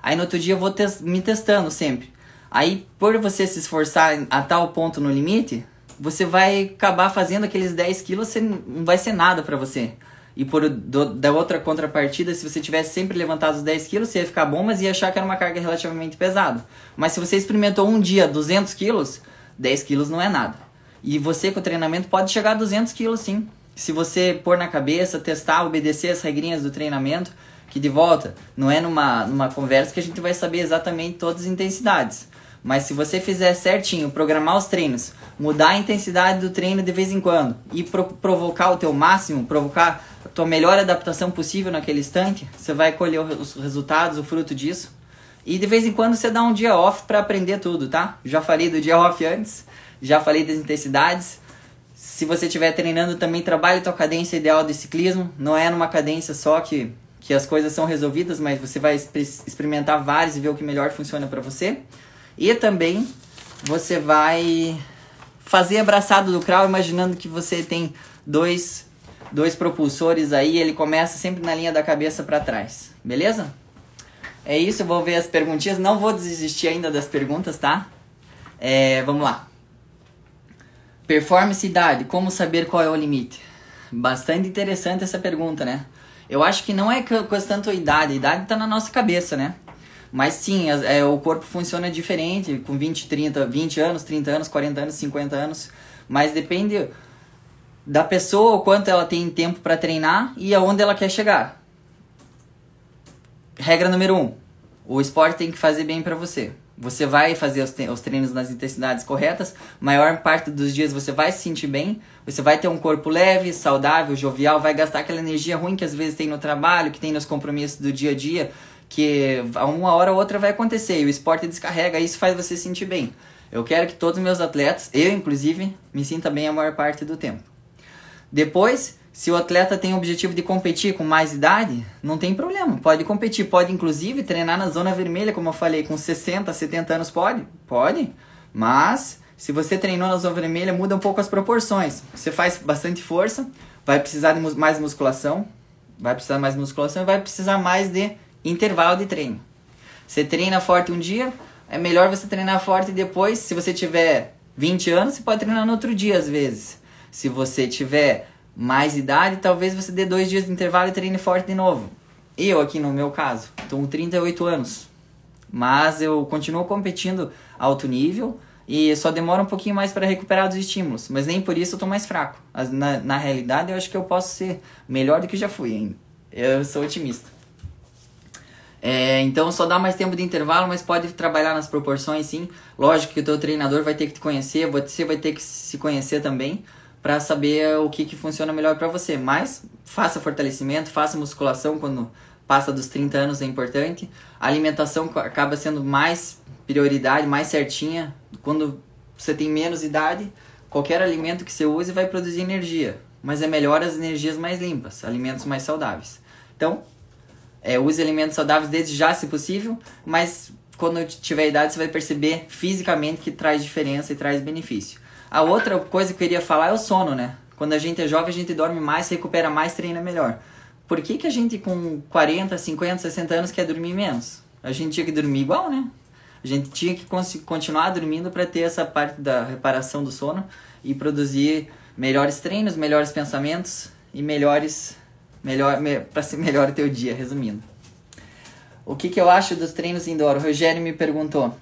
Aí no outro dia eu vou te me testando sempre. Aí por você se esforçar a tal ponto no limite, você vai acabar fazendo aqueles 10 quilos, você, não vai ser nada para você. E por do, da outra contrapartida, se você tivesse sempre levantado os 10 quilos, você ia ficar bom, mas ia achar que era uma carga relativamente pesada. Mas se você experimentou um dia 200 quilos, 10 quilos não é nada. E você com o treinamento pode chegar a 200 quilos sim. Se você pôr na cabeça, testar, obedecer as regrinhas do treinamento, que de volta, não é numa, numa conversa que a gente vai saber exatamente todas as intensidades. Mas se você fizer certinho, programar os treinos, mudar a intensidade do treino de vez em quando e pro provocar o teu máximo, provocar a tua melhor adaptação possível naquele instante, você vai colher os resultados, o fruto disso. E de vez em quando você dá um dia off para aprender tudo, tá? Já falei do dia off antes, já falei das intensidades. Se você estiver treinando também, trabalhe tua cadência ideal de ciclismo. Não é numa cadência só que, que as coisas são resolvidas, mas você vai experimentar vários e ver o que melhor funciona para você. E também você vai fazer abraçado do crawl, imaginando que você tem dois, dois propulsores aí, ele começa sempre na linha da cabeça para trás. Beleza? É isso, eu vou ver as perguntinhas. Não vou desistir ainda das perguntas, tá? É, vamos lá. Performance idade, como saber qual é o limite? Bastante interessante essa pergunta, né? Eu acho que não é coisa tanto idade, a idade tá na nossa cabeça, né? Mas sim, é, o corpo funciona diferente, com 20, 30, 20 anos, 30 anos, 40 anos, 50 anos. Mas depende da pessoa, o quanto ela tem tempo para treinar e aonde ela quer chegar regra número um: o esporte tem que fazer bem para você. Você vai fazer os, os treinos nas intensidades corretas, maior parte dos dias você vai se sentir bem, você vai ter um corpo leve, saudável, jovial, vai gastar aquela energia ruim que às vezes tem no trabalho, que tem nos compromissos do dia a dia, que uma hora ou outra vai acontecer e o esporte descarrega, isso faz você se sentir bem. Eu quero que todos os meus atletas, eu inclusive, me sinta bem a maior parte do tempo. Depois, se o atleta tem o objetivo de competir com mais idade, não tem problema, pode competir, pode inclusive treinar na zona vermelha, como eu falei, com 60, 70 anos pode? Pode. Mas se você treinou na zona vermelha, muda um pouco as proporções. Você faz bastante força, vai precisar de mais musculação, vai precisar mais musculação e vai precisar mais de intervalo de treino. Você treina forte um dia, é melhor você treinar forte depois, se você tiver 20 anos, você pode treinar no outro dia às vezes. Se você tiver mais idade, talvez você dê dois dias de intervalo e treine forte de novo. Eu aqui no meu caso, estou com 38 anos, mas eu continuo competindo alto nível e só demora um pouquinho mais para recuperar dos estímulos, mas nem por isso eu estou mais fraco. Na, na realidade, eu acho que eu posso ser melhor do que já fui ainda. Eu sou otimista. É, então só dá mais tempo de intervalo, mas pode trabalhar nas proporções sim. Lógico que o teu treinador vai ter que te conhecer, você vai ter que se conhecer também para saber o que, que funciona melhor para você. Mas faça fortalecimento, faça musculação quando passa dos 30 anos é importante. A alimentação acaba sendo mais prioridade, mais certinha. Quando você tem menos idade, qualquer alimento que você use vai produzir energia. Mas é melhor as energias mais limpas, alimentos mais saudáveis. Então, é, use alimentos saudáveis desde já, se possível, mas quando tiver idade você vai perceber fisicamente que traz diferença e traz benefício. A outra coisa que eu queria falar é o sono, né? Quando a gente é jovem, a gente dorme mais, recupera mais, treina melhor. Por que, que a gente com 40, 50, 60 anos quer dormir menos? A gente tinha que dormir igual, né? A gente tinha que continuar dormindo para ter essa parte da reparação do sono e produzir melhores treinos, melhores pensamentos e melhores Melhor, me, para ser melhor o teu dia, resumindo. O que, que eu acho dos treinos indoor? O Rogério me perguntou.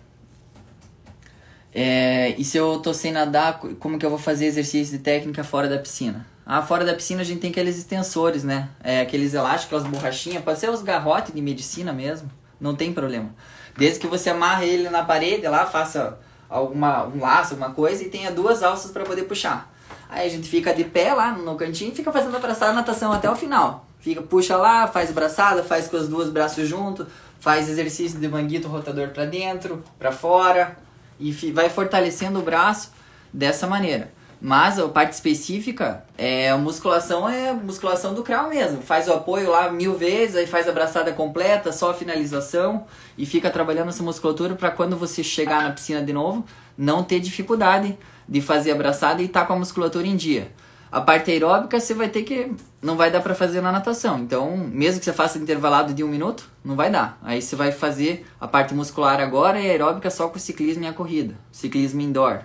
É, e se eu tô sem nadar, como que eu vou fazer exercício de técnica fora da piscina? Ah, fora da piscina a gente tem aqueles extensores, né? É, aqueles elásticos, aquelas borrachinhas, pode ser os garrotes de medicina mesmo, não tem problema. Desde que você amarre ele na parede lá, faça alguma, um laço, alguma coisa e tenha duas alças para poder puxar. Aí a gente fica de pé lá no cantinho e fica fazendo a braçada natação até o final. Fica, puxa lá, faz braçada, faz com os dois braços juntos, faz exercício de manguito rotador para dentro, para fora e vai fortalecendo o braço dessa maneira. Mas a parte específica é a musculação é musculação do crawl mesmo. Faz o apoio lá mil vezes, aí faz a braçada completa, só a finalização e fica trabalhando essa musculatura para quando você chegar na piscina de novo não ter dificuldade de fazer abraçada e estar tá com a musculatura em dia. A parte aeróbica você vai ter que. Não vai dar para fazer na natação. Então, mesmo que você faça intervalado de um minuto, não vai dar. Aí você vai fazer a parte muscular agora e aeróbica só com o ciclismo e a corrida. Ciclismo indoor.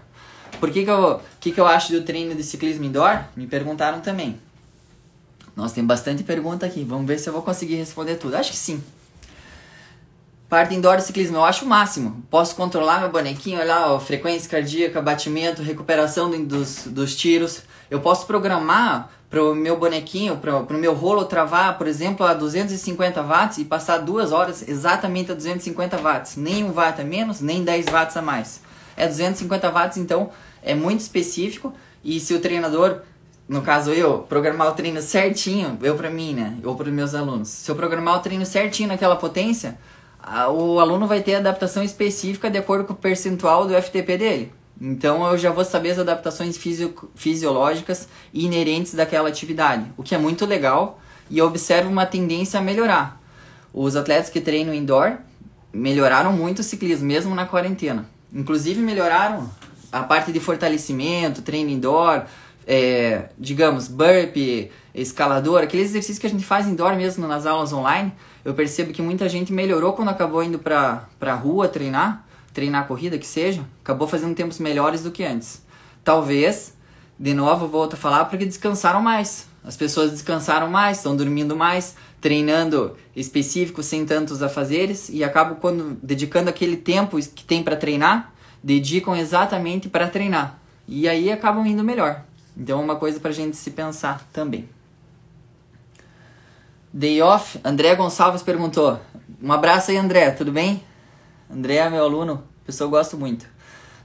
Por que, que, eu, que, que eu acho do treino de ciclismo indoor? Me perguntaram também. Nós tem bastante pergunta aqui. Vamos ver se eu vou conseguir responder tudo. Acho que sim. Parte indoor do ciclismo, eu acho o máximo. Posso controlar meu bonequinho, olhar ó, frequência cardíaca, batimento, recuperação dos, dos tiros. Eu posso programar para o meu bonequinho, para o meu rolo travar, por exemplo, a 250 watts e passar duas horas exatamente a 250 watts. Nem um watt a menos, nem 10 watts a mais. É 250 watts, então é muito específico. E se o treinador, no caso eu, programar o treino certinho, eu para mim, né, ou para meus alunos, se eu programar o treino certinho naquela potência, o aluno vai ter adaptação específica de acordo com o percentual do FTP dele. Então eu já vou saber as adaptações fisio fisiológicas inerentes daquela atividade, o que é muito legal e eu observo uma tendência a melhorar. Os atletas que treinam indoor melhoraram muito o ciclismo, mesmo na quarentena. Inclusive melhoraram a parte de fortalecimento, treino indoor, é, digamos, burpee, escalador, aqueles exercícios que a gente faz indoor mesmo nas aulas online, eu percebo que muita gente melhorou quando acabou indo pra, pra rua treinar, treinar corrida que seja, acabou fazendo tempos melhores do que antes. Talvez, de novo, volto a falar, porque descansaram mais. As pessoas descansaram mais, estão dormindo mais, treinando específico, sem tantos afazeres, e acabam quando dedicando aquele tempo que tem para treinar, dedicam exatamente para treinar. E aí acabam indo melhor. Então é uma coisa para a gente se pensar também. Day Off, André Gonçalves perguntou. Um abraço aí, André, tudo bem? André é meu aluno, pessoa eu gosto muito.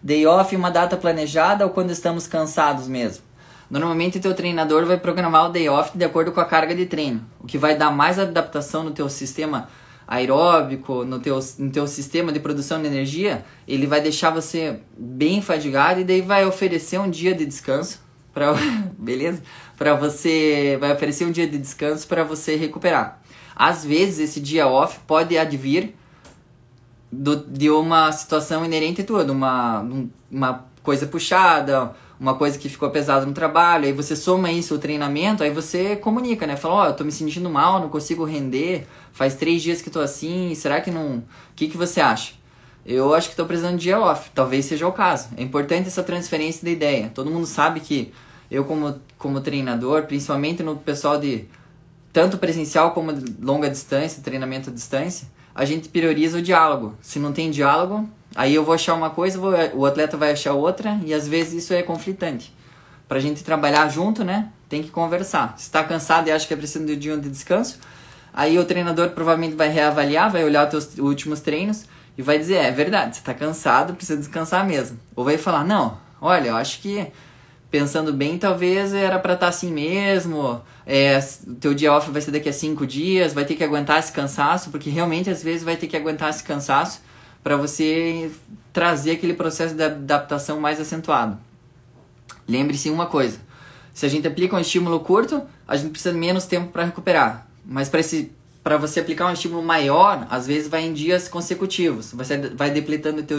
Day Off, uma data planejada ou quando estamos cansados mesmo? Normalmente o teu treinador vai programar o day off de acordo com a carga de treino, o que vai dar mais adaptação no teu sistema aeróbico, no teu, no teu sistema de produção de energia, ele vai deixar você bem fadigado e daí vai oferecer um dia de descanso, para beleza? Para você vai oferecer um dia de descanso para você recuperar. Às vezes esse dia off pode advir do, de uma situação inerente de uma, uma coisa puxada, uma coisa que ficou pesada no trabalho, aí você soma isso o treinamento, aí você comunica, né? Fala, ó, oh, eu tô me sentindo mal, não consigo render, faz três dias que tô assim, será que não... O que, que você acha? Eu acho que tô precisando de dia off, talvez seja o caso. É importante essa transferência de ideia. Todo mundo sabe que eu como, como treinador, principalmente no pessoal de tanto presencial como longa distância, treinamento à distância, a gente prioriza o diálogo. Se não tem diálogo, aí eu vou achar uma coisa, vou, o atleta vai achar outra, e às vezes isso é conflitante. Pra gente trabalhar junto, né, tem que conversar. Se está cansado e acha que é preciso de um dia de descanso, aí o treinador provavelmente vai reavaliar, vai olhar os teus últimos treinos e vai dizer, é, verdade, você está cansado, precisa descansar mesmo. Ou vai falar, não, olha, eu acho que pensando bem, talvez era para estar tá assim mesmo. É, teu dia off vai ser daqui a cinco dias, vai ter que aguentar esse cansaço, porque realmente às vezes vai ter que aguentar esse cansaço para você trazer aquele processo de adaptação mais acentuado. Lembre-se uma coisa: se a gente aplica um estímulo curto, a gente precisa de menos tempo para recuperar. Mas para esse para você aplicar um estímulo maior, às vezes vai em dias consecutivos. Você vai depletando o teu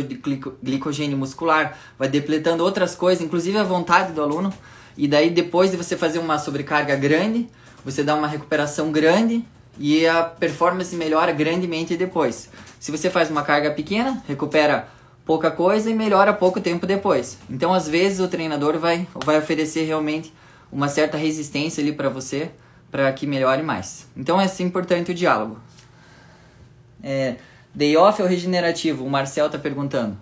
glicogênio muscular, vai depletando outras coisas, inclusive a vontade do aluno. E daí depois de você fazer uma sobrecarga grande, você dá uma recuperação grande e a performance melhora grandemente depois. Se você faz uma carga pequena, recupera pouca coisa e melhora pouco tempo depois. Então, às vezes o treinador vai vai oferecer realmente uma certa resistência ali para você para que melhore mais. Então é assim importante o diálogo. É, day off ou regenerativo? O Marcel está perguntando.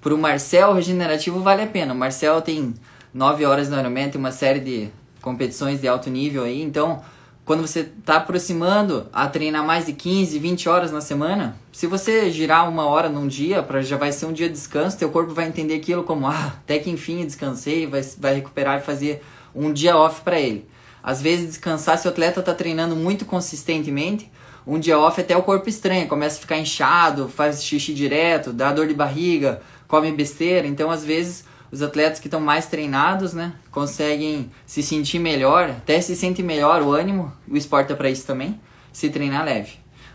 Por o Marcel, regenerativo vale a pena. O Marcel tem 9 horas no Ironman, tem uma série de competições de alto nível aí. Então, quando você está aproximando a treinar mais de 15, 20 horas na semana, se você girar uma hora num dia, para já vai ser um dia de descanso, teu corpo vai entender aquilo como, ah, até que enfim descansei, vai, vai recuperar e fazer um dia off para ele. Às vezes descansar, se o atleta está treinando muito consistentemente, um dia off até o corpo estranha, começa a ficar inchado, faz xixi direto, dá dor de barriga, come besteira. Então, às vezes, os atletas que estão mais treinados, né, conseguem se sentir melhor, até se sente melhor o ânimo, o esporte é para isso também, se treinar leve.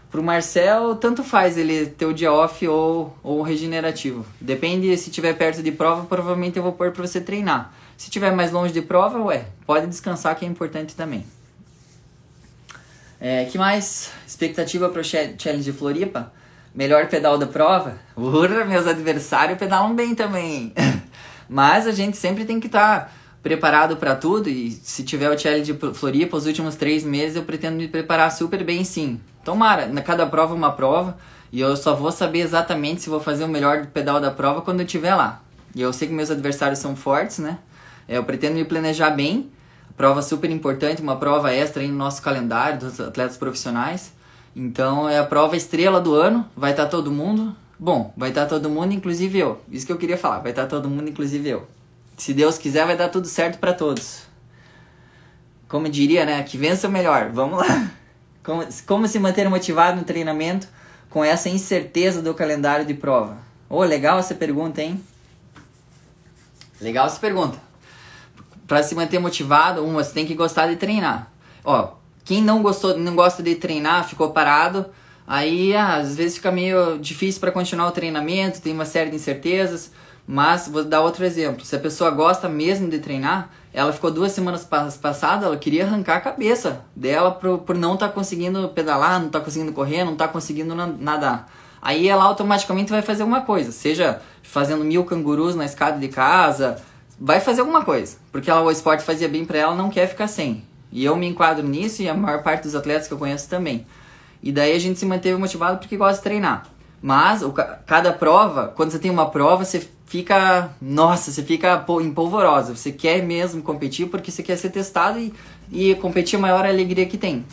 Pro Marcel, tanto faz ele ter o dia off ou, ou regenerativo. Depende se tiver perto de prova, provavelmente eu vou pôr para você treinar. Se tiver mais longe de prova, ué, pode descansar que é importante também. É, que mais? Expectativa para o Challenge de Floripa? Melhor pedal da prova? Urra, meus adversários pedalam bem também. Mas a gente sempre tem que estar tá preparado para tudo e se tiver o Challenge de Floripa, os últimos três meses eu pretendo me preparar super bem sim. Tomara, na cada prova uma prova e eu só vou saber exatamente se vou fazer o melhor pedal da prova quando eu estiver lá. E eu sei que meus adversários são fortes, né? É, eu pretendo me planejar bem. Prova super importante, uma prova extra no nosso calendário dos atletas profissionais. Então é a prova estrela do ano, vai estar tá todo mundo. Bom, vai estar tá todo mundo, inclusive eu. Isso que eu queria falar, vai estar tá todo mundo, inclusive eu. Se Deus quiser, vai dar tudo certo para todos. Como diria, né? Que vença o melhor. Vamos lá. Como, como se manter motivado no treinamento com essa incerteza do calendário de prova? Oh, legal essa pergunta, hein? Legal essa pergunta para se manter motivado, um, você tem que gostar de treinar. Ó, quem não gostou, não gosta de treinar, ficou parado, aí ah, às vezes fica meio difícil para continuar o treinamento, tem uma série de incertezas. Mas vou dar outro exemplo. Se a pessoa gosta mesmo de treinar, ela ficou duas semanas passadas, ela queria arrancar a cabeça dela por, por não estar tá conseguindo pedalar, não estar tá conseguindo correr, não estar tá conseguindo nadar. Aí ela automaticamente vai fazer uma coisa, seja fazendo mil cangurus na escada de casa, vai fazer alguma coisa. Porque ela, o esporte fazia bem para ela, não quer ficar sem. E eu me enquadro nisso e a maior parte dos atletas que eu conheço também. E daí a gente se manteve motivado porque gosta de treinar. Mas o, cada prova, quando você tem uma prova, você fica. Nossa, você fica empolvorosa. Você quer mesmo competir porque você quer ser testado e, e competir é a maior alegria que tem.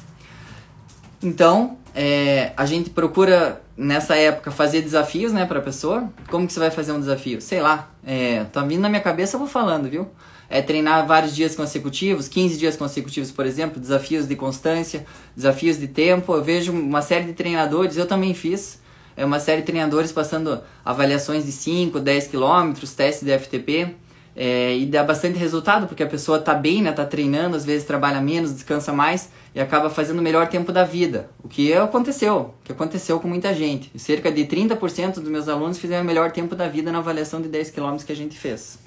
Então, é, a gente procura nessa época fazer desafios, né, pra pessoa. Como que você vai fazer um desafio? Sei lá, é, tá vindo na minha cabeça, eu vou falando, viu? É treinar vários dias consecutivos, 15 dias consecutivos, por exemplo, desafios de constância, desafios de tempo. Eu vejo uma série de treinadores, eu também fiz, é uma série de treinadores passando avaliações de 5, 10 quilômetros, testes de FTP. É, e dá bastante resultado, porque a pessoa tá bem, né? Tá treinando, às vezes trabalha menos, descansa mais e acaba fazendo o melhor tempo da vida. O que aconteceu, o que aconteceu com muita gente. Cerca de 30% dos meus alunos fizeram o melhor tempo da vida na avaliação de 10 km que a gente fez.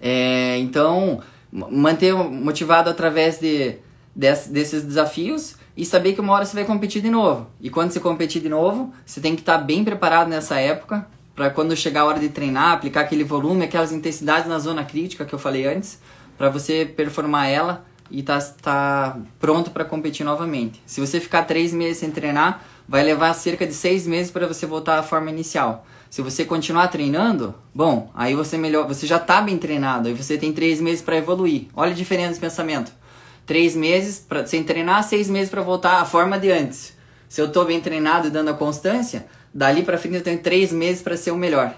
É, então, manter motivado através de, desses desafios e saber que uma hora você vai competir de novo. E quando você competir de novo, você tem que estar bem preparado nessa época para quando chegar a hora de treinar, aplicar aquele volume, aquelas intensidades na zona crítica que eu falei antes, para você performar ela e tá, tá pronto para competir novamente. Se você ficar três meses sem treinar, vai levar cerca de seis meses para você voltar à forma inicial. Se você continuar treinando, bom, aí você melhor, você já está bem treinado, aí você tem três meses para evoluir. Olha a diferença de pensamento. Três meses pra, sem treinar, seis meses para voltar à forma de antes. Se eu estou bem treinado e dando a constância, dali para frente eu tenho três meses para ser o melhor.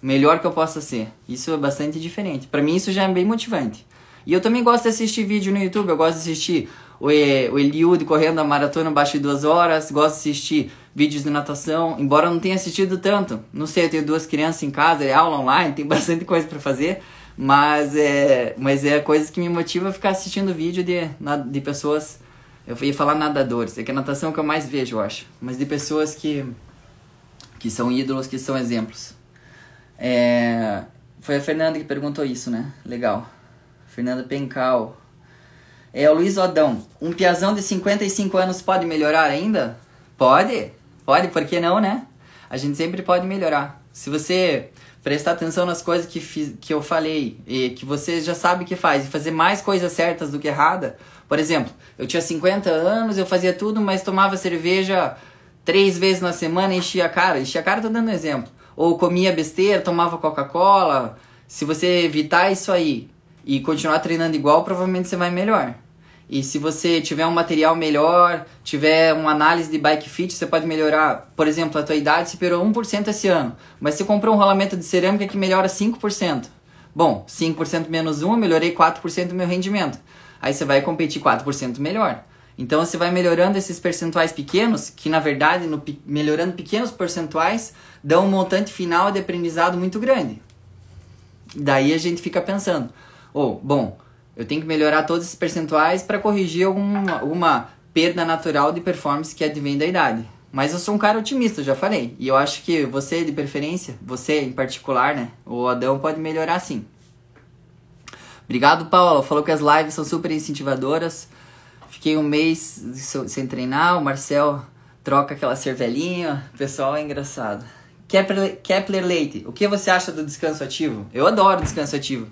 Melhor que eu possa ser. Isso é bastante diferente. Para mim isso já é bem motivante. E eu também gosto de assistir vídeo no YouTube. Eu gosto de assistir o, o Eliud correndo a maratona abaixo de duas horas. Gosto de assistir vídeos de natação. Embora eu não tenha assistido tanto. Não sei, eu tenho duas crianças em casa, é aula online, tem bastante coisa para fazer. Mas é, mas é coisas que me motiva a ficar assistindo vídeo de, de pessoas. Eu ia falar nadadores, é que a natação é o que eu mais vejo, eu acho. Mas de pessoas que que são ídolos, que são exemplos. É, foi a Fernanda que perguntou isso, né? Legal. Fernanda Pencal. É o Luiz Odão. Um piazão de 55 anos pode melhorar ainda? Pode. Pode, por que não, né? A gente sempre pode melhorar. Se você prestar atenção nas coisas que, fiz, que eu falei e que você já sabe que faz e fazer mais coisas certas do que errada. Por exemplo, eu tinha 50 anos, eu fazia tudo, mas tomava cerveja três vezes na semana enchia a cara. Enchia a cara, tô dando um exemplo. Ou comia besteira, tomava Coca-Cola. Se você evitar isso aí e continuar treinando igual, provavelmente você vai melhor. E se você tiver um material melhor, tiver uma análise de bike fit, você pode melhorar. Por exemplo, a tua idade se perou 1% esse ano, mas você comprou um rolamento de cerâmica que melhora 5%. Bom, 5% menos 1, eu melhorei 4% do meu rendimento. Aí você vai competir 4% melhor. Então você vai melhorando esses percentuais pequenos, que na verdade, no, melhorando pequenos percentuais, dão um montante final de aprendizado muito grande. Daí a gente fica pensando, oh, bom, eu tenho que melhorar todos esses percentuais para corrigir alguma, alguma perda natural de performance que advém da idade. Mas eu sou um cara otimista, já falei. E eu acho que você, de preferência, você em particular, né? O Adão pode melhorar sim. Obrigado, Paulo. Falou que as lives são super incentivadoras. Fiquei um mês sem treinar, o Marcel troca aquela cervelinha, o pessoal é engraçado. Kepler, Kepler Leite, o que você acha do descanso ativo? Eu adoro descanso ativo.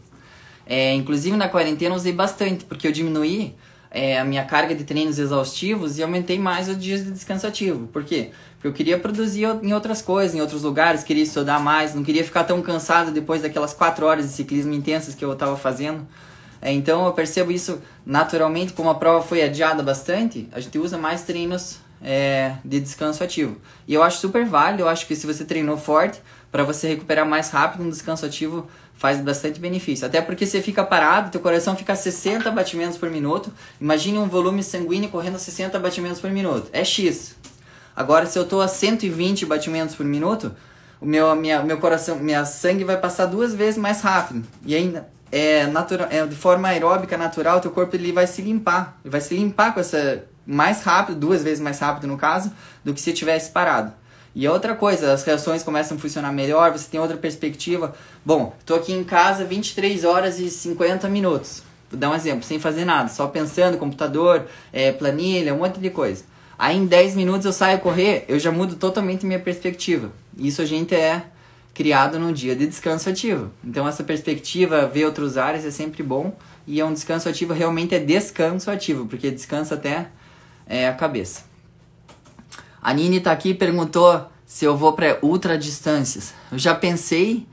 É, inclusive na quarentena usei bastante, porque eu diminuí é, a minha carga de treinos exaustivos e aumentei mais os dias de descanso ativo. Por quê? Porque eu queria produzir em outras coisas, em outros lugares, queria estudar mais, não queria ficar tão cansado depois daquelas quatro horas de ciclismo intensas que eu estava fazendo. É, então eu percebo isso naturalmente, como a prova foi adiada bastante, a gente usa mais treinos é, de descanso ativo. E eu acho super válido, eu acho que se você treinou forte, para você recuperar mais rápido, um descanso ativo faz bastante benefício. Até porque você fica parado, teu coração fica a 60 batimentos por minuto. Imagine um volume sanguíneo correndo a 60 batimentos por minuto. É X. Agora, se eu estou a 120 batimentos por minuto, o meu, minha, meu coração, minha sangue vai passar duas vezes mais rápido. E ainda é, natural, é de forma aeróbica natural, teu corpo ele vai se limpar. Ele vai se limpar com essa mais rápido, duas vezes mais rápido no caso, do que se tivesse parado. E outra coisa, as reações começam a funcionar melhor, você tem outra perspectiva. Bom, estou aqui em casa 23 horas e 50 minutos. Vou dar um exemplo, sem fazer nada, só pensando, computador, é, planilha, um monte de coisa. Aí em 10 minutos eu saio correr, eu já mudo totalmente minha perspectiva. Isso a gente é criado num dia de descanso ativo. Então essa perspectiva, ver outros ares é sempre bom e é um descanso ativo, realmente é descanso ativo, porque descansa até é, a cabeça. A Nini tá aqui perguntou se eu vou para ultra distâncias. Eu já pensei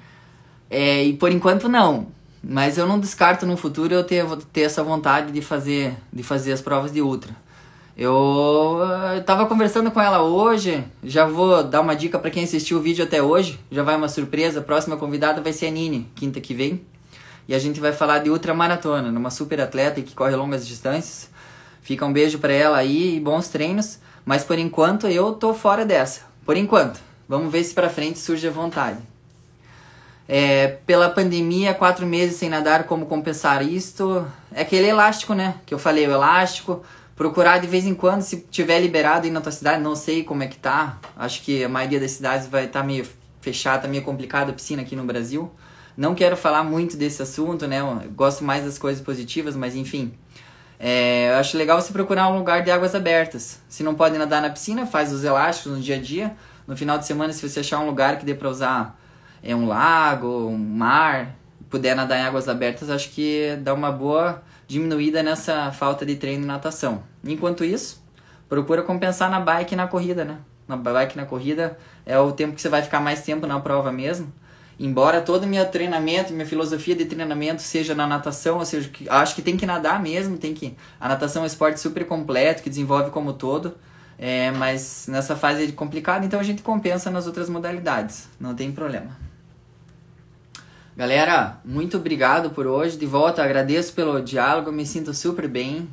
é, e por enquanto não, mas eu não descarto no futuro eu ter, ter essa vontade de fazer, de fazer as provas de ultra. Eu estava conversando com ela hoje, já vou dar uma dica para quem assistiu o vídeo até hoje, já vai uma surpresa, a próxima convidada vai ser a Nini, quinta que vem. E a gente vai falar de ultramaratona, numa super atleta que corre longas distâncias. Fica um beijo para ela aí e bons treinos, mas por enquanto eu tô fora dessa. Por enquanto. Vamos ver se para frente surge a vontade. É, pela pandemia, quatro meses sem nadar, como compensar isto? É aquele elástico, né? Que eu falei, o elástico. Procurar de vez em quando, se tiver liberado aí na tua cidade, não sei como é que tá. Acho que a maioria das cidades vai estar tá meio fechada, tá meio complicada a piscina aqui no Brasil. Não quero falar muito desse assunto, né? Eu gosto mais das coisas positivas, mas enfim. É, eu acho legal você procurar um lugar de águas abertas. Se não pode nadar na piscina, faz os elásticos no dia a dia. No final de semana, se você achar um lugar que dê pra usar é, um lago, um mar, puder nadar em águas abertas, acho que dá uma boa diminuída nessa falta de treino e natação. Enquanto isso, procura compensar na bike e na corrida, né? Na bike e na corrida é o tempo que você vai ficar mais tempo na prova mesmo. Embora todo o meu treinamento, minha filosofia de treinamento seja na natação, ou seja, acho que tem que nadar mesmo, tem que a natação é um esporte super completo que desenvolve como todo, é, mas nessa fase é complicada, então a gente compensa nas outras modalidades, não tem problema. Galera, muito obrigado por hoje. De volta, agradeço pelo diálogo, me sinto super bem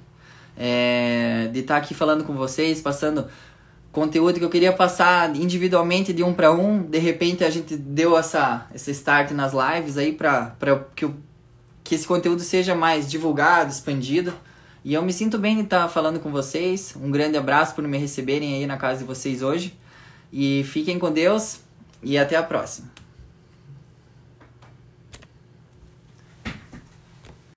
é, de estar aqui falando com vocês, passando conteúdo que eu queria passar individualmente de um para um. De repente a gente deu essa, essa start nas lives aí para que, que esse conteúdo seja mais divulgado, expandido. E eu me sinto bem de estar falando com vocês. Um grande abraço por me receberem aí na casa de vocês hoje. E fiquem com Deus e até a próxima.